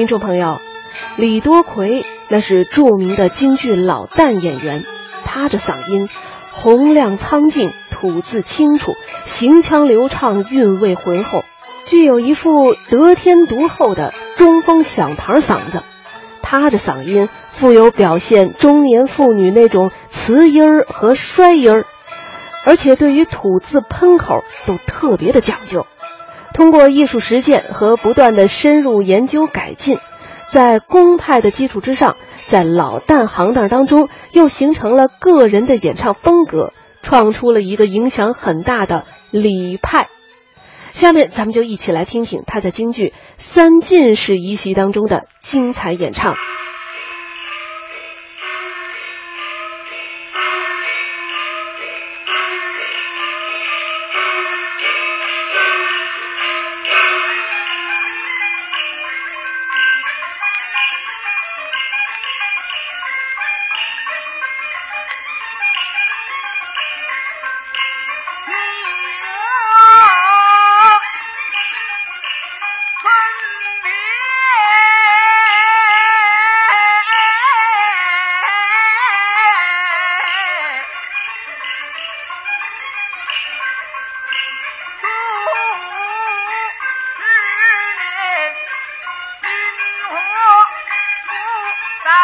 听众朋友，李多奎那是著名的京剧老旦演员，他这嗓音洪亮苍劲，吐字清楚，行腔流畅，韵味浑厚，具有一副得天独厚的中风响堂嗓子。他的嗓音富有表现中年妇女那种磁音儿和衰音儿，而且对于吐字喷口都特别的讲究。通过艺术实践和不断的深入研究改进，在公派的基础之上，在老旦行当当中又形成了个人的演唱风格，创出了一个影响很大的李派。下面咱们就一起来听听他在京剧《三进士》一席当中的精彩演唱。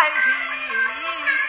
在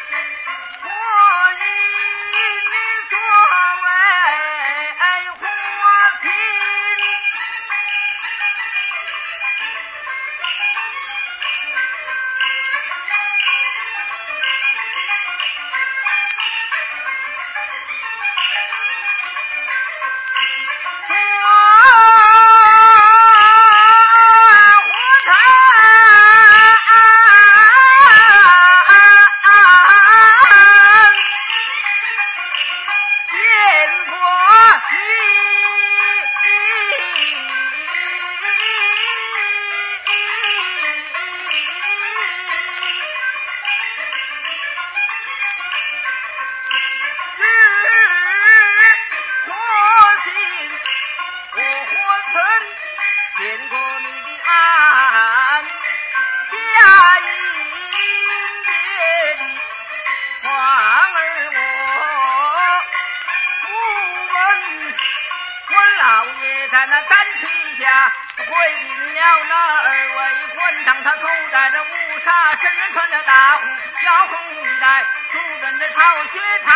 乌纱，身上穿着大红小红带，出奔着朝靴，他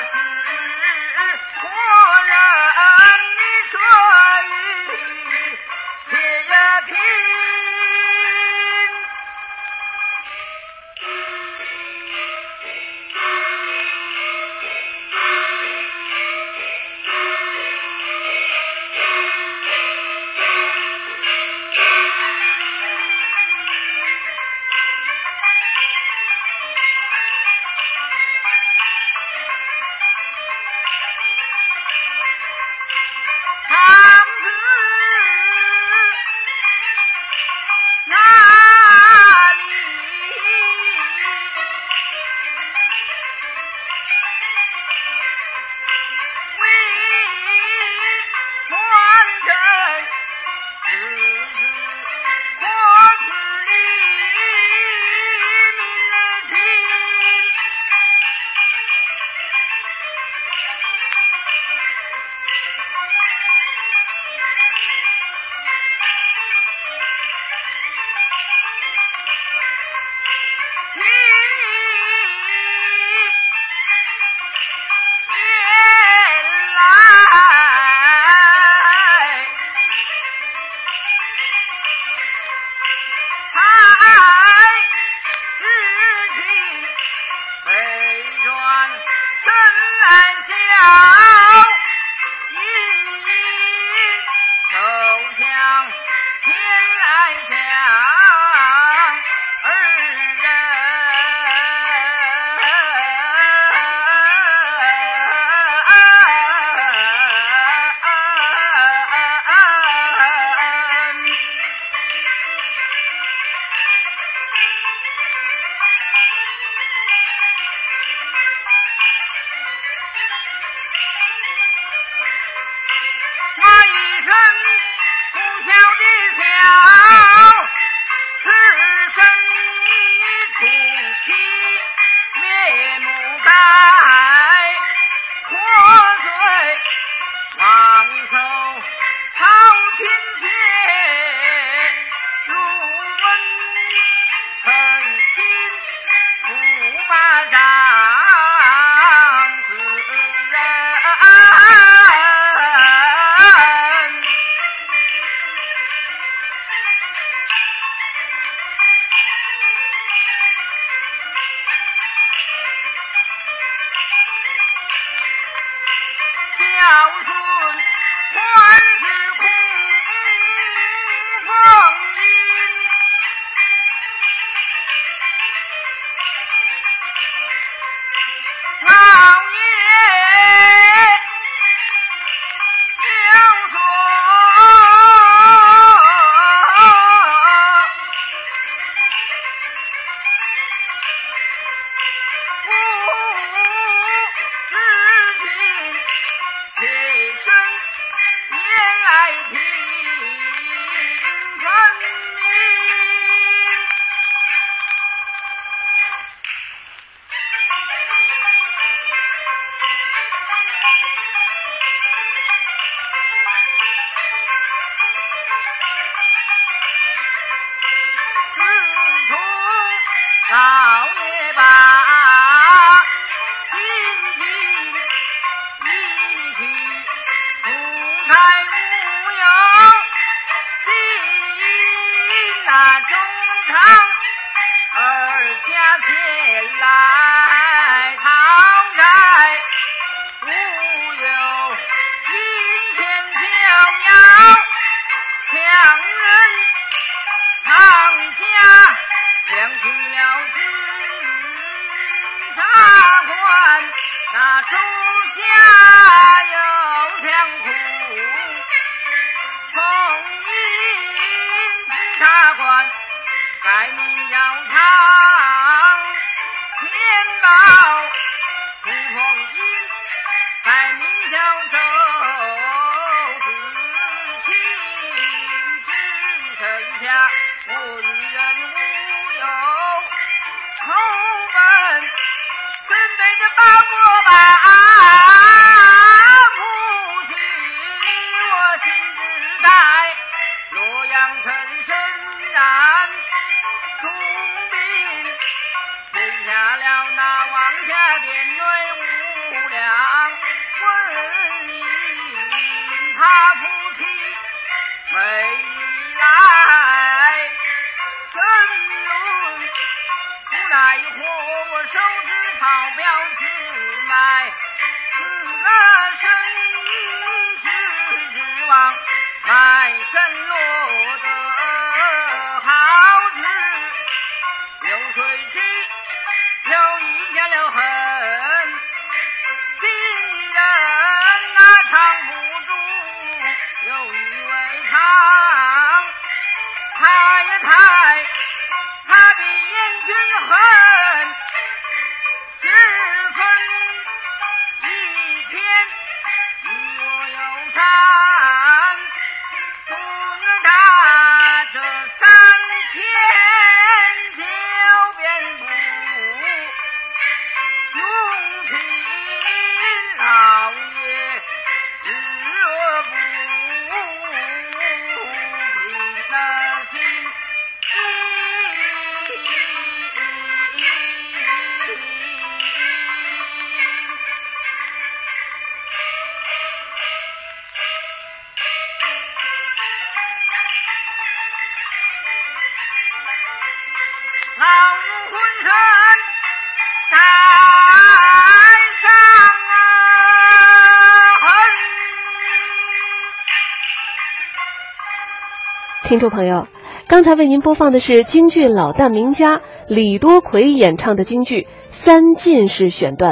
是我依然没出门，准备着打过。听众朋友刚才为您播放的是京剧老旦名家李多奎演唱的京剧三进士选段。